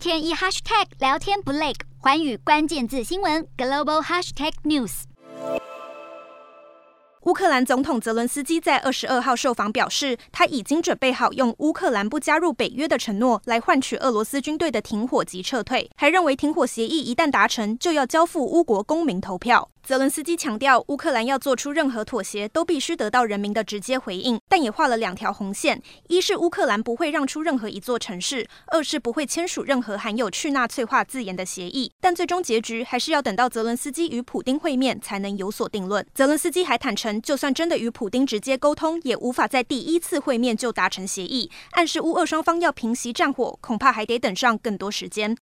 天一 hashtag 聊天不累，环宇关键字新闻 global hashtag news。乌克兰总统泽伦斯基在二十二号受访表示，他已经准备好用乌克兰不加入北约的承诺来换取俄罗斯军队的停火及撤退，还认为停火协议一旦达成，就要交付乌国公民投票。泽伦斯基强调，乌克兰要做出任何妥协，都必须得到人民的直接回应，但也画了两条红线：一是乌克兰不会让出任何一座城市；二是不会签署任何含有去纳粹化字眼的协议。但最终结局还是要等到泽伦斯基与普丁会面才能有所定论。泽伦斯基还坦承，就算真的与普丁直接沟通，也无法在第一次会面就达成协议，暗示乌俄双方要平息战火，恐怕还得等上更多时间。